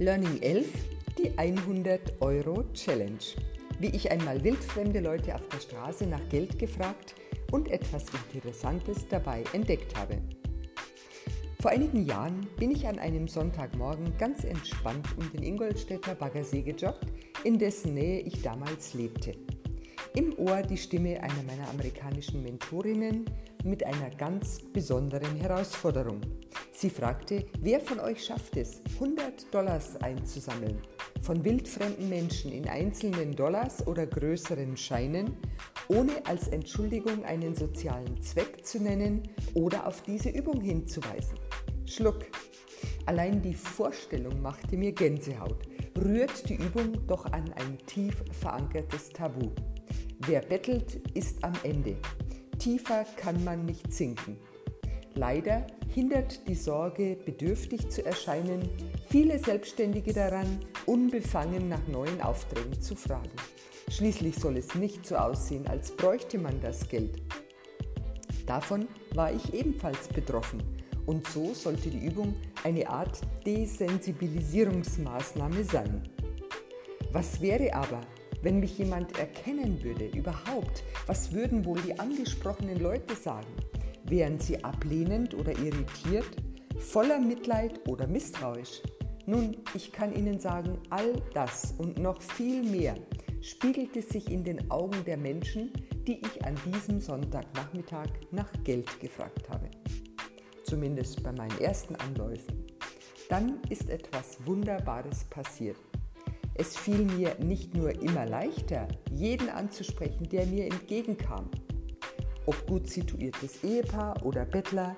Learning 11, die 100 Euro Challenge. Wie ich einmal wildfremde Leute auf der Straße nach Geld gefragt und etwas Interessantes dabei entdeckt habe. Vor einigen Jahren bin ich an einem Sonntagmorgen ganz entspannt um den Ingolstädter Baggersee gejoggt, in dessen Nähe ich damals lebte. Im Ohr die Stimme einer meiner amerikanischen Mentorinnen mit einer ganz besonderen Herausforderung. Sie fragte, wer von euch schafft es, 100 Dollars einzusammeln, von wildfremden Menschen in einzelnen Dollars oder größeren Scheinen, ohne als Entschuldigung einen sozialen Zweck zu nennen oder auf diese Übung hinzuweisen. Schluck. Allein die Vorstellung machte mir Gänsehaut, rührt die Übung doch an ein tief verankertes Tabu. Wer bettelt, ist am Ende. Tiefer kann man nicht sinken. Leider hindert die Sorge, bedürftig zu erscheinen, viele Selbstständige daran, unbefangen nach neuen Aufträgen zu fragen. Schließlich soll es nicht so aussehen, als bräuchte man das Geld. Davon war ich ebenfalls betroffen und so sollte die Übung eine Art Desensibilisierungsmaßnahme sein. Was wäre aber, wenn mich jemand erkennen würde, überhaupt, was würden wohl die angesprochenen Leute sagen? Wären sie ablehnend oder irritiert, voller Mitleid oder misstrauisch? Nun, ich kann Ihnen sagen, all das und noch viel mehr spiegelte sich in den Augen der Menschen, die ich an diesem Sonntagnachmittag nach Geld gefragt habe. Zumindest bei meinen ersten Anläufen. Dann ist etwas Wunderbares passiert. Es fiel mir nicht nur immer leichter, jeden anzusprechen, der mir entgegenkam. Ob gut situiertes Ehepaar oder Bettler,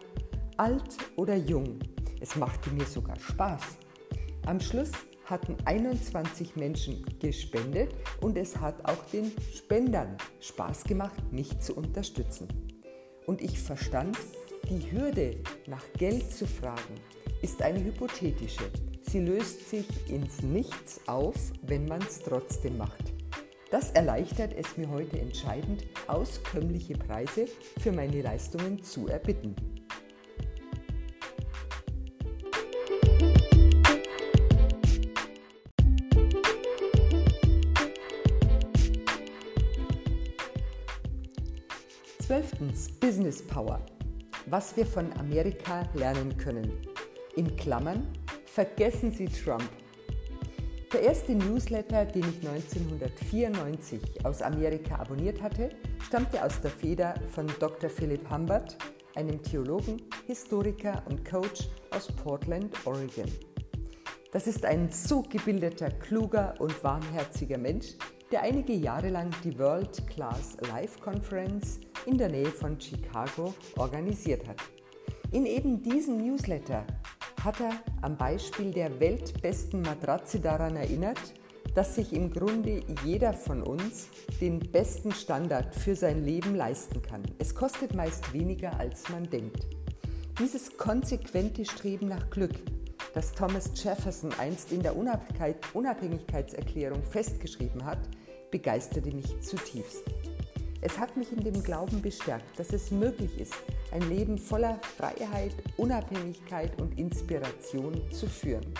alt oder jung, es machte mir sogar Spaß. Am Schluss hatten 21 Menschen gespendet und es hat auch den Spendern Spaß gemacht, mich zu unterstützen. Und ich verstand, die Hürde nach Geld zu fragen ist eine hypothetische. Sie löst sich ins Nichts auf, wenn man es trotzdem macht. Das erleichtert es mir heute entscheidend, auskömmliche Preise für meine Leistungen zu erbitten. Zwölftens Business Power. Was wir von Amerika lernen können. In Klammern Vergessen Sie Trump. Der erste Newsletter, den ich 1994 aus Amerika abonniert hatte, stammte aus der Feder von Dr. Philip Humbert, einem Theologen, Historiker und Coach aus Portland, Oregon. Das ist ein so gebildeter, kluger und warmherziger Mensch, der einige Jahre lang die World Class Life Conference in der Nähe von Chicago organisiert hat. In eben diesem Newsletter hat er am Beispiel der weltbesten Matratze daran erinnert, dass sich im Grunde jeder von uns den besten Standard für sein Leben leisten kann. Es kostet meist weniger, als man denkt. Dieses konsequente Streben nach Glück, das Thomas Jefferson einst in der Unabhängigkeitserklärung festgeschrieben hat, begeisterte mich zutiefst. Es hat mich in dem Glauben bestärkt, dass es möglich ist, ein Leben voller Freiheit, Unabhängigkeit und Inspiration zu führen.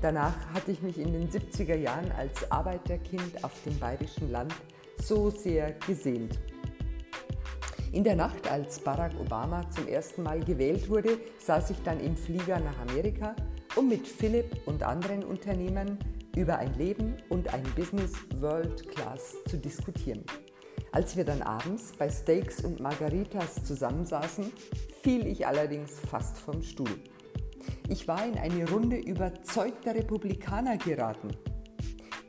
Danach hatte ich mich in den 70er Jahren als Arbeiterkind auf dem bayerischen Land so sehr gesehnt. In der Nacht, als Barack Obama zum ersten Mal gewählt wurde, saß ich dann im Flieger nach Amerika, um mit Philipp und anderen Unternehmern über ein Leben und ein Business World Class zu diskutieren. Als wir dann abends bei Steaks und Margaritas zusammensaßen, fiel ich allerdings fast vom Stuhl. Ich war in eine Runde überzeugter Republikaner geraten.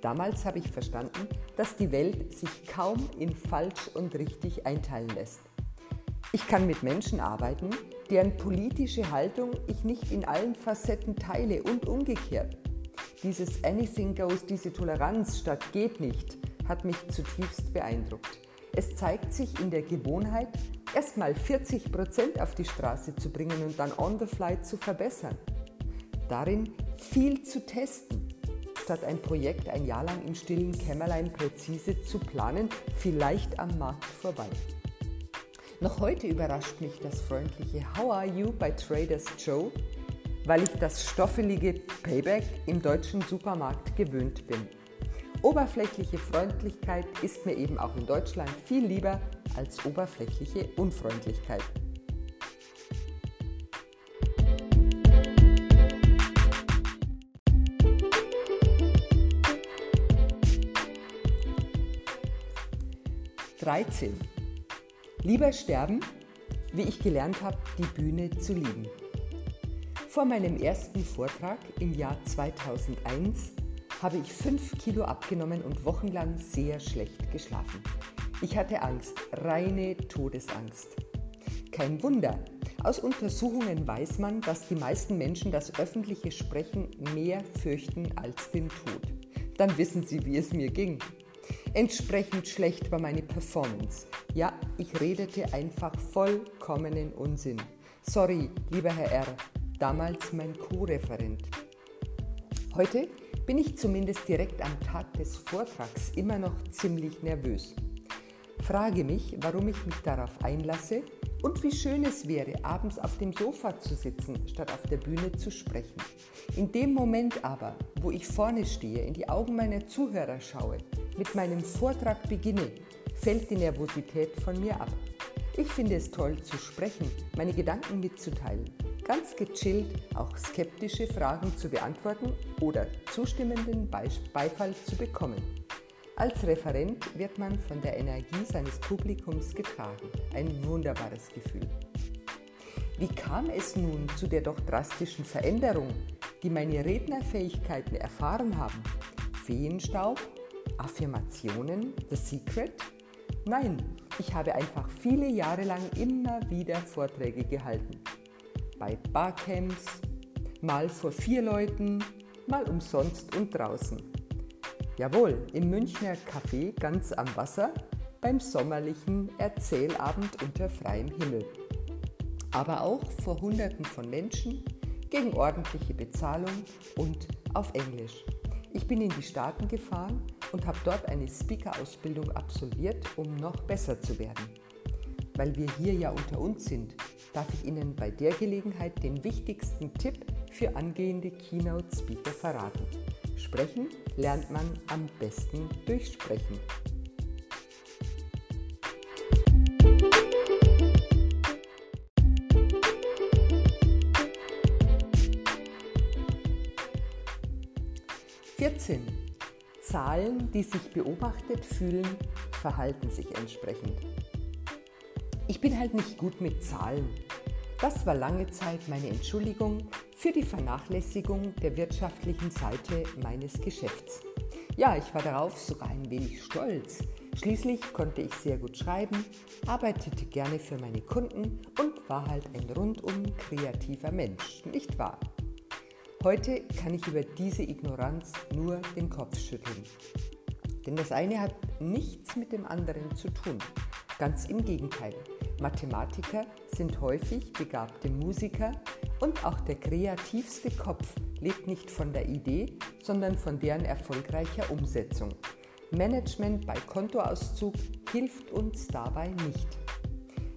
Damals habe ich verstanden, dass die Welt sich kaum in falsch und richtig einteilen lässt. Ich kann mit Menschen arbeiten, deren politische Haltung ich nicht in allen Facetten teile und umgekehrt. Dieses Anything Goes, diese Toleranz statt geht nicht, hat mich zutiefst beeindruckt. Es zeigt sich in der Gewohnheit, erstmal 40 Prozent auf die Straße zu bringen und dann on the fly zu verbessern. Darin viel zu testen, statt ein Projekt ein Jahr lang im stillen Kämmerlein präzise zu planen, vielleicht am Markt vorbei. Noch heute überrascht mich das freundliche How are you bei Traders Joe, weil ich das stoffelige Payback im deutschen Supermarkt gewöhnt bin. Oberflächliche Freundlichkeit ist mir eben auch in Deutschland viel lieber als oberflächliche Unfreundlichkeit. Dreizehn. Lieber sterben, wie ich gelernt habe, die Bühne zu lieben. Vor meinem ersten Vortrag im Jahr 2001 habe ich fünf Kilo abgenommen und wochenlang sehr schlecht geschlafen. Ich hatte Angst, reine Todesangst. Kein Wunder. Aus Untersuchungen weiß man, dass die meisten Menschen das öffentliche Sprechen mehr fürchten als den Tod. Dann wissen Sie, wie es mir ging. Entsprechend schlecht war meine Performance. Ja, ich redete einfach vollkommenen Unsinn. Sorry, lieber Herr R., damals mein Co-Referent. Heute bin ich zumindest direkt am Tag des Vortrags immer noch ziemlich nervös. Frage mich, warum ich mich darauf einlasse und wie schön es wäre, abends auf dem Sofa zu sitzen, statt auf der Bühne zu sprechen. In dem Moment aber, wo ich vorne stehe, in die Augen meiner Zuhörer schaue, mit meinem Vortrag beginne, fällt die Nervosität von mir ab. Ich finde es toll zu sprechen, meine Gedanken mitzuteilen ganz gechillt auch skeptische Fragen zu beantworten oder zustimmenden Beifall zu bekommen. Als Referent wird man von der Energie seines Publikums getragen. Ein wunderbares Gefühl. Wie kam es nun zu der doch drastischen Veränderung, die meine Rednerfähigkeiten erfahren haben? Feenstaub? Affirmationen? The Secret? Nein, ich habe einfach viele Jahre lang immer wieder Vorträge gehalten bei Barcamps, mal vor vier Leuten, mal umsonst und draußen. Jawohl, im Münchner Café ganz am Wasser beim sommerlichen Erzählabend unter freiem Himmel. Aber auch vor Hunderten von Menschen gegen ordentliche Bezahlung und auf Englisch. Ich bin in die Staaten gefahren und habe dort eine Speaker-Ausbildung absolviert, um noch besser zu werden. Weil wir hier ja unter uns sind darf ich Ihnen bei der Gelegenheit den wichtigsten Tipp für angehende Keynote-Speaker verraten. Sprechen lernt man am besten durch Sprechen. Vierzehn. Zahlen, die sich beobachtet fühlen, verhalten sich entsprechend. Ich bin halt nicht gut mit Zahlen. Das war lange Zeit meine Entschuldigung für die Vernachlässigung der wirtschaftlichen Seite meines Geschäfts. Ja, ich war darauf sogar ein wenig stolz. Schließlich konnte ich sehr gut schreiben, arbeitete gerne für meine Kunden und war halt ein rundum kreativer Mensch, nicht wahr? Heute kann ich über diese Ignoranz nur den Kopf schütteln. Denn das eine hat nichts mit dem anderen zu tun. Ganz im Gegenteil. Mathematiker sind häufig begabte Musiker und auch der kreativste Kopf lebt nicht von der Idee, sondern von deren erfolgreicher Umsetzung. Management bei Kontoauszug hilft uns dabei nicht.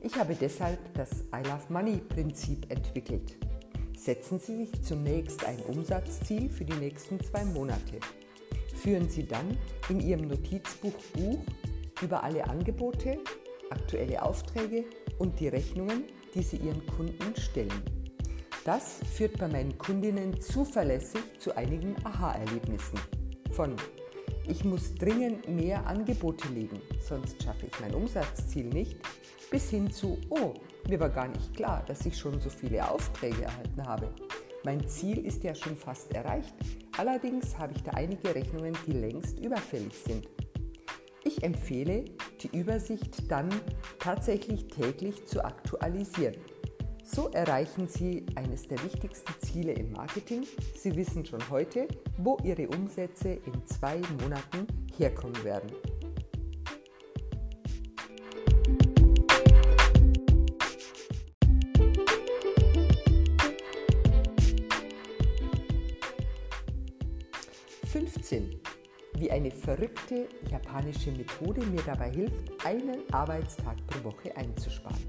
Ich habe deshalb das I Love Money Prinzip entwickelt. Setzen Sie sich zunächst ein Umsatzziel für die nächsten zwei Monate. Führen Sie dann in Ihrem Notizbuch Buch über alle Angebote, aktuelle Aufträge und die Rechnungen, die sie ihren Kunden stellen. Das führt bei meinen Kundinnen zuverlässig zu einigen Aha-Erlebnissen. Von ich muss dringend mehr Angebote legen, sonst schaffe ich mein Umsatzziel nicht, bis hin zu oh, mir war gar nicht klar, dass ich schon so viele Aufträge erhalten habe. Mein Ziel ist ja schon fast erreicht, allerdings habe ich da einige Rechnungen, die längst überfällig sind. Ich empfehle, die Übersicht dann tatsächlich täglich zu aktualisieren. So erreichen Sie eines der wichtigsten Ziele im Marketing. Sie wissen schon heute, wo Ihre Umsätze in zwei Monaten herkommen werden. Eine verrückte japanische Methode mir dabei hilft, einen Arbeitstag pro Woche einzusparen.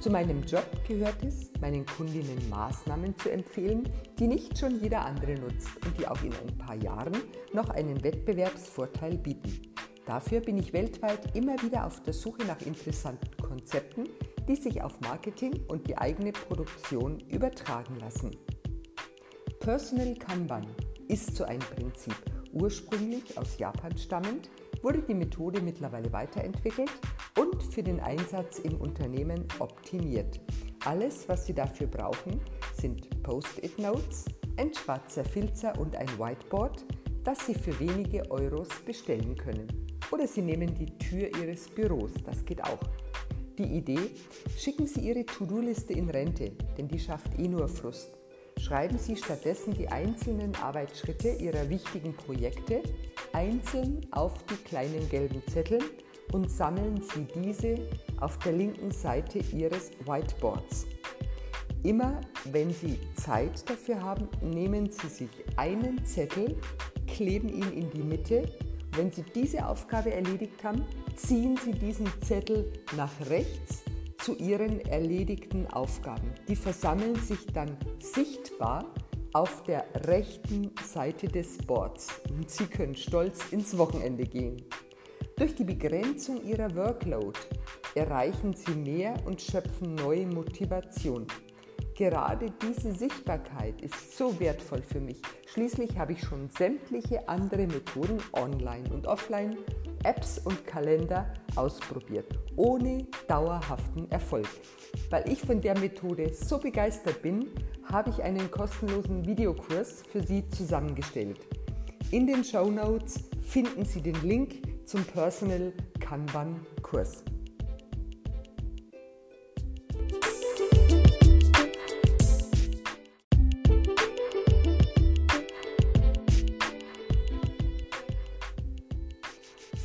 Zu meinem Job gehört es, meinen Kundinnen Maßnahmen zu empfehlen, die nicht schon jeder andere nutzt und die auch in ein paar Jahren noch einen Wettbewerbsvorteil bieten. Dafür bin ich weltweit immer wieder auf der Suche nach interessanten Konzepten, die sich auf Marketing und die eigene Produktion übertragen lassen. Personal Kanban ist so ein Prinzip. Ursprünglich aus Japan stammend, wurde die Methode mittlerweile weiterentwickelt und für den Einsatz im Unternehmen optimiert. Alles, was Sie dafür brauchen, sind Post-it-Notes, ein schwarzer Filzer und ein Whiteboard, das Sie für wenige Euros bestellen können. Oder Sie nehmen die Tür Ihres Büros, das geht auch. Die Idee, schicken Sie Ihre To-Do-Liste in Rente, denn die schafft eh nur Frust. Schreiben Sie stattdessen die einzelnen Arbeitsschritte Ihrer wichtigen Projekte einzeln auf die kleinen gelben Zettel und sammeln Sie diese auf der linken Seite Ihres Whiteboards. Immer wenn Sie Zeit dafür haben, nehmen Sie sich einen Zettel, kleben ihn in die Mitte. Wenn Sie diese Aufgabe erledigt haben, ziehen Sie diesen Zettel nach rechts zu Ihren erledigten Aufgaben. Die versammeln sich dann sichtbar auf der rechten Seite des Boards und Sie können stolz ins Wochenende gehen. Durch die Begrenzung ihrer Workload erreichen sie mehr und schöpfen neue Motivation. Gerade diese Sichtbarkeit ist so wertvoll für mich. Schließlich habe ich schon sämtliche andere Methoden online und offline, Apps und Kalender ausprobiert, ohne dauerhaften Erfolg. Weil ich von der Methode so begeistert bin, habe ich einen kostenlosen Videokurs für Sie zusammengestellt. In den Show Notes finden Sie den Link zum Personal Kanban Kurs.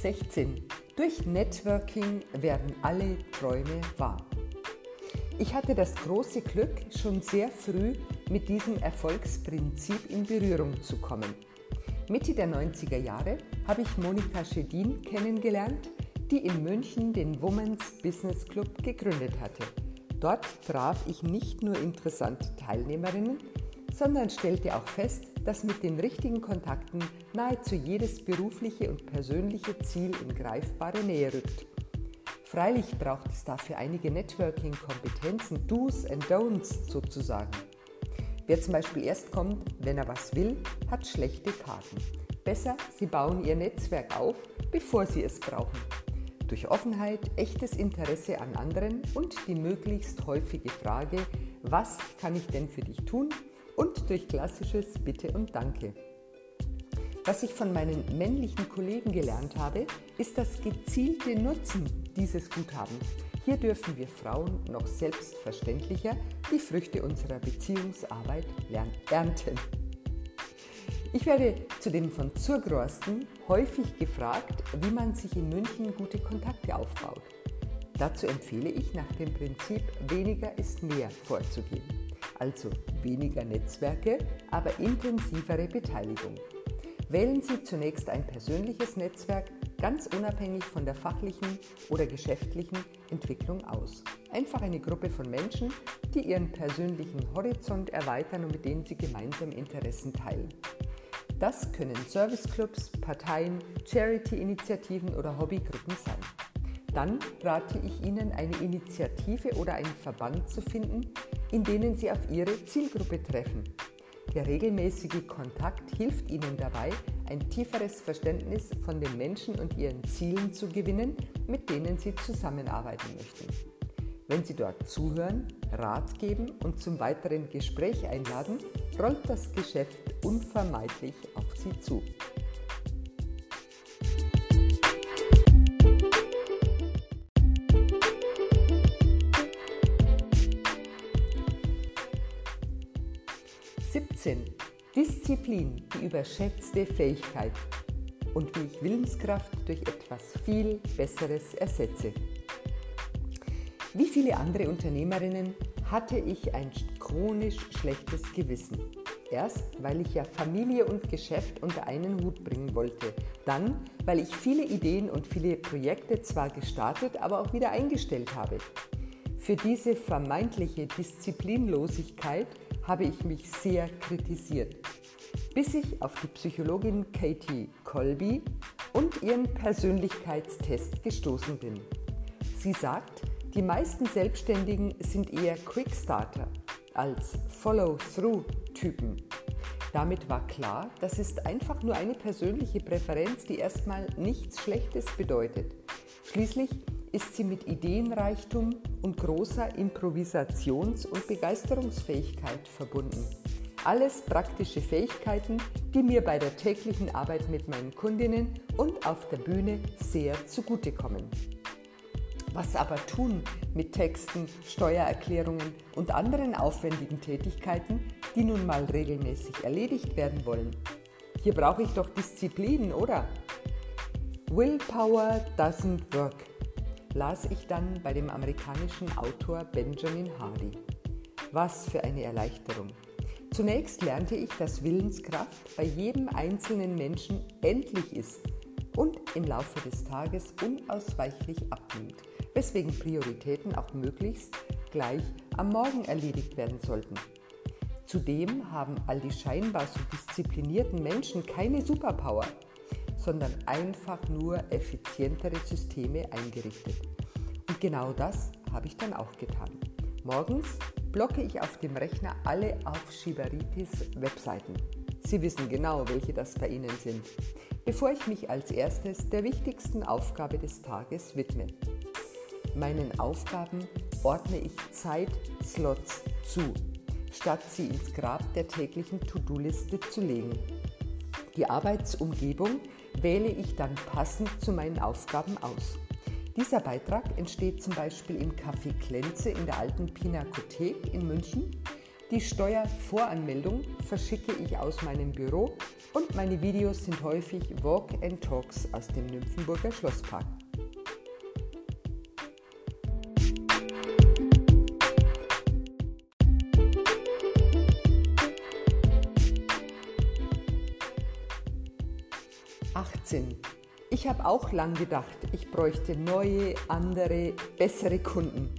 Sechzehn. Durch Networking werden alle Träume wahr. Ich hatte das große Glück, schon sehr früh mit diesem Erfolgsprinzip in Berührung zu kommen. Mitte der 90er Jahre habe ich Monika Schedin kennengelernt, die in München den Women's Business Club gegründet hatte. Dort traf ich nicht nur interessante Teilnehmerinnen, sondern stellte auch fest, dass mit den richtigen Kontakten nahezu jedes berufliche und persönliche Ziel in greifbare Nähe rückt. Freilich braucht es dafür einige Networking-Kompetenzen, Do's and Don'ts sozusagen. Wer zum Beispiel erst kommt, wenn er was will, hat schlechte Karten. Besser, Sie bauen Ihr Netzwerk auf, bevor Sie es brauchen. Durch Offenheit, echtes Interesse an anderen und die möglichst häufige Frage, was kann ich denn für dich tun? Und durch klassisches Bitte und Danke. Was ich von meinen männlichen Kollegen gelernt habe, ist das gezielte Nutzen dieses Guthabens hier dürfen wir Frauen noch selbstverständlicher die Früchte unserer Beziehungsarbeit ernten. Ich werde zudem von Zurgrosten häufig gefragt, wie man sich in München gute Kontakte aufbaut. Dazu empfehle ich nach dem Prinzip weniger ist mehr vorzugehen. Also weniger Netzwerke, aber intensivere Beteiligung. Wählen Sie zunächst ein persönliches Netzwerk, ganz unabhängig von der fachlichen oder geschäftlichen Entwicklung aus. Einfach eine Gruppe von Menschen, die ihren persönlichen Horizont erweitern und mit denen sie gemeinsam Interessen teilen. Das können Serviceclubs, Parteien, Charity-Initiativen oder Hobbygruppen sein. Dann rate ich Ihnen, eine Initiative oder einen Verband zu finden, in denen Sie auf Ihre Zielgruppe treffen. Der regelmäßige Kontakt hilft Ihnen dabei, ein tieferes Verständnis von den Menschen und ihren Zielen zu gewinnen, mit denen Sie zusammenarbeiten möchten. Wenn Sie dort zuhören, Rat geben und zum weiteren Gespräch einladen, rollt das Geschäft unvermeidlich auf Sie zu. Disziplin, die überschätzte Fähigkeit und wie ich Willenskraft durch etwas viel Besseres ersetze. Wie viele andere Unternehmerinnen hatte ich ein chronisch schlechtes Gewissen. Erst, weil ich ja Familie und Geschäft unter einen Hut bringen wollte. Dann, weil ich viele Ideen und viele Projekte zwar gestartet, aber auch wieder eingestellt habe. Für diese vermeintliche Disziplinlosigkeit habe ich mich sehr kritisiert, bis ich auf die Psychologin Katie Colby und ihren Persönlichkeitstest gestoßen bin. Sie sagt, die meisten Selbstständigen sind eher Quickstarter als Follow-through-Typen. Damit war klar, das ist einfach nur eine persönliche Präferenz, die erstmal nichts Schlechtes bedeutet. Schließlich ist sie mit Ideenreichtum und großer Improvisations- und Begeisterungsfähigkeit verbunden. Alles praktische Fähigkeiten, die mir bei der täglichen Arbeit mit meinen Kundinnen und auf der Bühne sehr zugutekommen. Was aber tun mit Texten, Steuererklärungen und anderen aufwendigen Tätigkeiten, die nun mal regelmäßig erledigt werden wollen? Hier brauche ich doch Disziplin, oder? Willpower doesn't work, las ich dann bei dem amerikanischen Autor Benjamin Hardy. Was für eine Erleichterung. Zunächst lernte ich, dass Willenskraft bei jedem einzelnen Menschen endlich ist und im Laufe des Tages unausweichlich abnimmt weswegen Prioritäten auch möglichst gleich am Morgen erledigt werden sollten. Zudem haben all die scheinbar so disziplinierten Menschen keine Superpower, sondern einfach nur effizientere Systeme eingerichtet. Und genau das habe ich dann auch getan. Morgens blocke ich auf dem Rechner alle Aufschieberitis-Webseiten. Sie wissen genau, welche das bei Ihnen sind, bevor ich mich als erstes der wichtigsten Aufgabe des Tages widme. Meinen Aufgaben ordne ich Zeitslots zu, statt sie ins Grab der täglichen To-Do-Liste zu legen. Die Arbeitsumgebung wähle ich dann passend zu meinen Aufgaben aus. Dieser Beitrag entsteht zum Beispiel im Café Klenze in der alten Pinakothek in München. Die Steuervoranmeldung verschicke ich aus meinem Büro und meine Videos sind häufig Walk and Talks aus dem Nymphenburger Schlosspark. Ich habe auch lang gedacht, ich bräuchte neue, andere, bessere Kunden.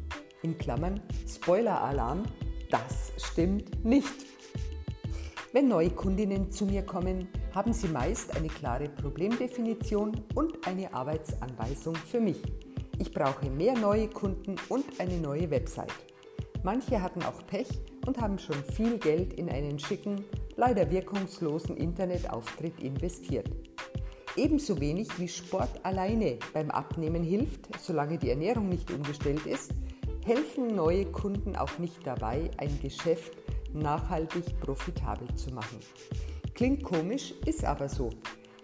In Klammern, Spoiler-Alarm, das stimmt nicht. Wenn neue Kundinnen zu mir kommen, haben sie meist eine klare Problemdefinition und eine Arbeitsanweisung für mich. Ich brauche mehr neue Kunden und eine neue Website. Manche hatten auch Pech und haben schon viel Geld in einen schicken, leider wirkungslosen Internetauftritt investiert. Ebenso wenig wie Sport alleine beim Abnehmen hilft, solange die Ernährung nicht umgestellt ist, helfen neue Kunden auch nicht dabei, ein Geschäft nachhaltig profitabel zu machen. Klingt komisch, ist aber so.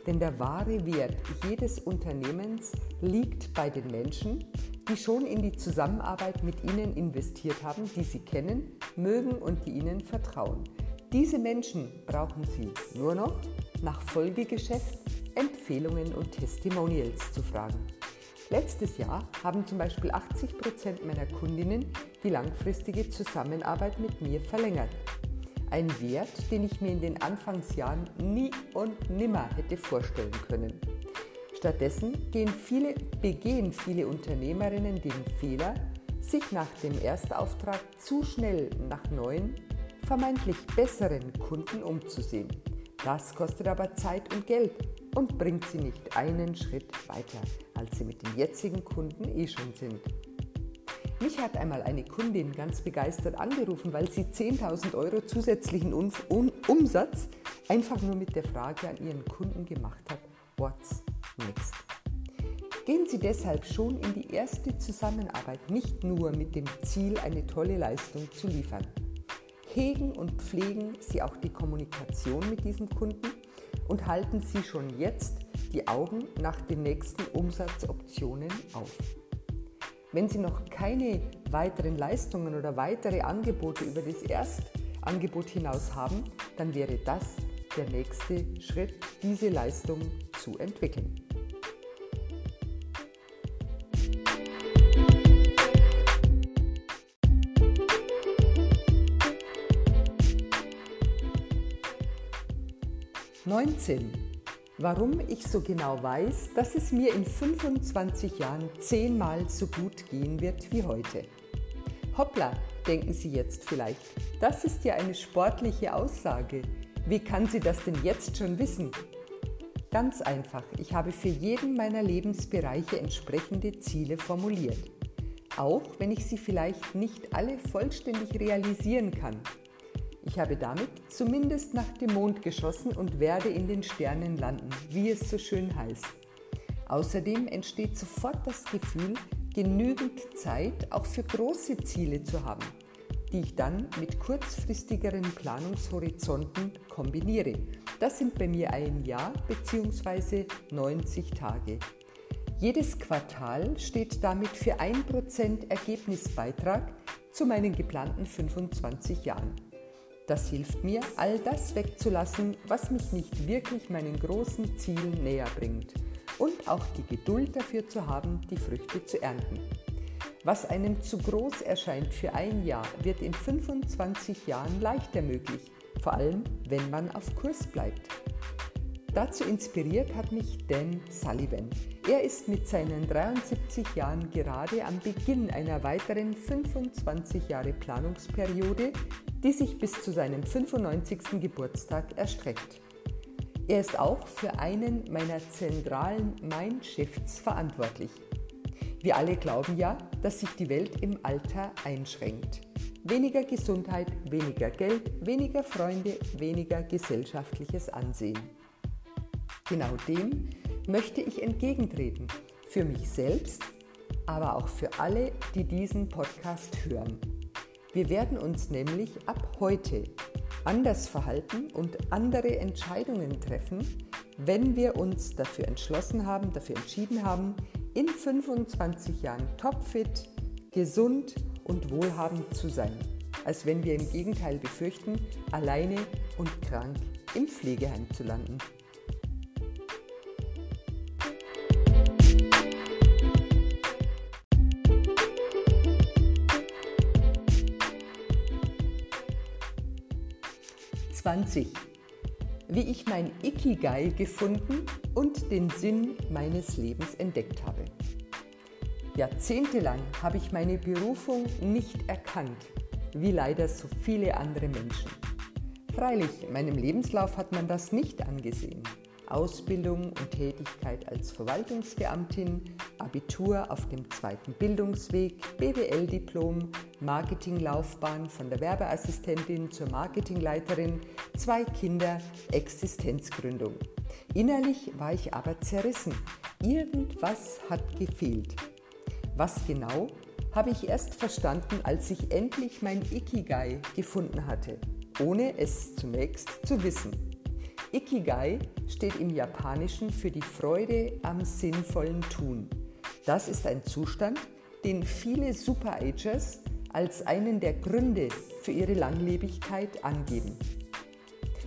Denn der wahre Wert jedes Unternehmens liegt bei den Menschen, die schon in die Zusammenarbeit mit Ihnen investiert haben, die Sie kennen, mögen und die Ihnen vertrauen. Diese Menschen brauchen Sie nur noch nach Folgegeschäft Empfehlungen und Testimonials zu fragen. Letztes Jahr haben zum Beispiel 80 Prozent meiner Kundinnen die langfristige Zusammenarbeit mit mir verlängert. Ein Wert, den ich mir in den Anfangsjahren nie und nimmer hätte vorstellen können. Stattdessen gehen viele, begehen viele Unternehmerinnen den Fehler, sich nach dem Erstauftrag zu schnell nach neuen, vermeintlich besseren Kunden umzusehen. Das kostet aber Zeit und Geld und bringt sie nicht einen Schritt weiter, als sie mit den jetzigen Kunden eh schon sind. Mich hat einmal eine Kundin ganz begeistert angerufen, weil sie 10.000 Euro zusätzlichen Umsatz einfach nur mit der Frage an ihren Kunden gemacht hat, what's next? Gehen Sie deshalb schon in die erste Zusammenarbeit nicht nur mit dem Ziel, eine tolle Leistung zu liefern. Hegen und pflegen Sie auch die Kommunikation mit diesem Kunden und halten Sie schon jetzt die Augen nach den nächsten Umsatzoptionen auf. Wenn Sie noch keine weiteren Leistungen oder weitere Angebote über das Erstangebot hinaus haben, dann wäre das der nächste Schritt, diese Leistung zu entwickeln. 19. Warum ich so genau weiß, dass es mir in 25 Jahren zehnmal so gut gehen wird wie heute. Hoppla, denken Sie jetzt vielleicht. Das ist ja eine sportliche Aussage. Wie kann sie das denn jetzt schon wissen? Ganz einfach, ich habe für jeden meiner Lebensbereiche entsprechende Ziele formuliert. Auch wenn ich sie vielleicht nicht alle vollständig realisieren kann. Ich habe damit zumindest nach dem Mond geschossen und werde in den Sternen landen, wie es so schön heißt. Außerdem entsteht sofort das Gefühl, genügend Zeit auch für große Ziele zu haben, die ich dann mit kurzfristigeren Planungshorizonten kombiniere. Das sind bei mir ein Jahr bzw. 90 Tage. Jedes Quartal steht damit für 1% Ergebnisbeitrag zu meinen geplanten 25 Jahren. Das hilft mir, all das wegzulassen, was mich nicht wirklich meinen großen Zielen näher bringt und auch die Geduld dafür zu haben, die Früchte zu ernten. Was einem zu groß erscheint für ein Jahr, wird in 25 Jahren leichter möglich, vor allem wenn man auf Kurs bleibt. Dazu inspiriert hat mich Dan Sullivan. Er ist mit seinen 73 Jahren gerade am Beginn einer weiteren 25 Jahre Planungsperiode, die sich bis zu seinem 95. Geburtstag erstreckt. Er ist auch für einen meiner zentralen Mindshifts verantwortlich. Wir alle glauben ja, dass sich die Welt im Alter einschränkt. Weniger Gesundheit, weniger Geld, weniger Freunde, weniger gesellschaftliches Ansehen. Genau dem möchte ich entgegentreten, für mich selbst, aber auch für alle, die diesen Podcast hören. Wir werden uns nämlich ab heute anders verhalten und andere Entscheidungen treffen, wenn wir uns dafür entschlossen haben, dafür entschieden haben, in 25 Jahren topfit, gesund und wohlhabend zu sein, als wenn wir im Gegenteil befürchten, alleine und krank im Pflegeheim zu landen. 20. Wie ich mein Ikigai gefunden und den Sinn meines Lebens entdeckt habe. Jahrzehntelang habe ich meine Berufung nicht erkannt, wie leider so viele andere Menschen. Freilich, meinem Lebenslauf hat man das nicht angesehen. Ausbildung und Tätigkeit als Verwaltungsbeamtin, Abitur auf dem zweiten Bildungsweg, BWL-Diplom, Marketinglaufbahn von der Werbeassistentin zur Marketingleiterin, zwei Kinder, Existenzgründung. Innerlich war ich aber zerrissen. Irgendwas hat gefehlt. Was genau, habe ich erst verstanden, als ich endlich mein Ikigai gefunden hatte, ohne es zunächst zu wissen. Ikigai steht im Japanischen für die Freude am sinnvollen Tun. Das ist ein Zustand, den viele Superagers als einen der Gründe für ihre Langlebigkeit angeben.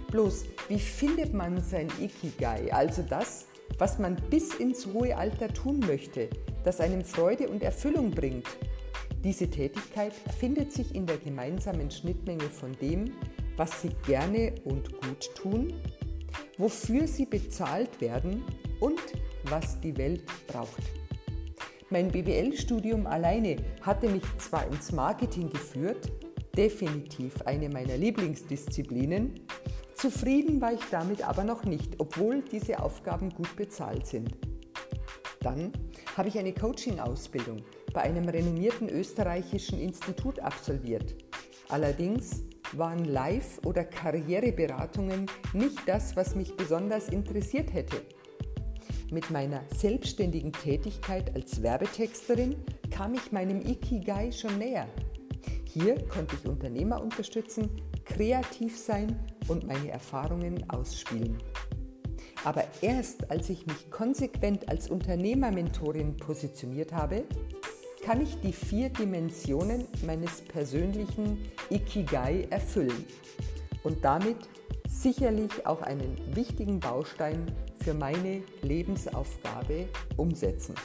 Bloß, wie findet man sein Ikigai, also das, was man bis ins hohe Alter tun möchte, das einem Freude und Erfüllung bringt? Diese Tätigkeit findet sich in der gemeinsamen Schnittmenge von dem, was Sie gerne und gut tun wofür sie bezahlt werden und was die Welt braucht. Mein BWL-Studium alleine hatte mich zwar ins Marketing geführt, definitiv eine meiner Lieblingsdisziplinen, zufrieden war ich damit aber noch nicht, obwohl diese Aufgaben gut bezahlt sind. Dann habe ich eine Coaching-Ausbildung bei einem renommierten österreichischen Institut absolviert. Allerdings waren Live- oder Karriereberatungen nicht das, was mich besonders interessiert hätte. Mit meiner selbstständigen Tätigkeit als Werbetexterin kam ich meinem Ikigai schon näher. Hier konnte ich Unternehmer unterstützen, kreativ sein und meine Erfahrungen ausspielen. Aber erst als ich mich konsequent als Unternehmermentorin positioniert habe, kann ich die vier Dimensionen meines persönlichen Ikigai erfüllen und damit sicherlich auch einen wichtigen Baustein für meine Lebensaufgabe umsetzen.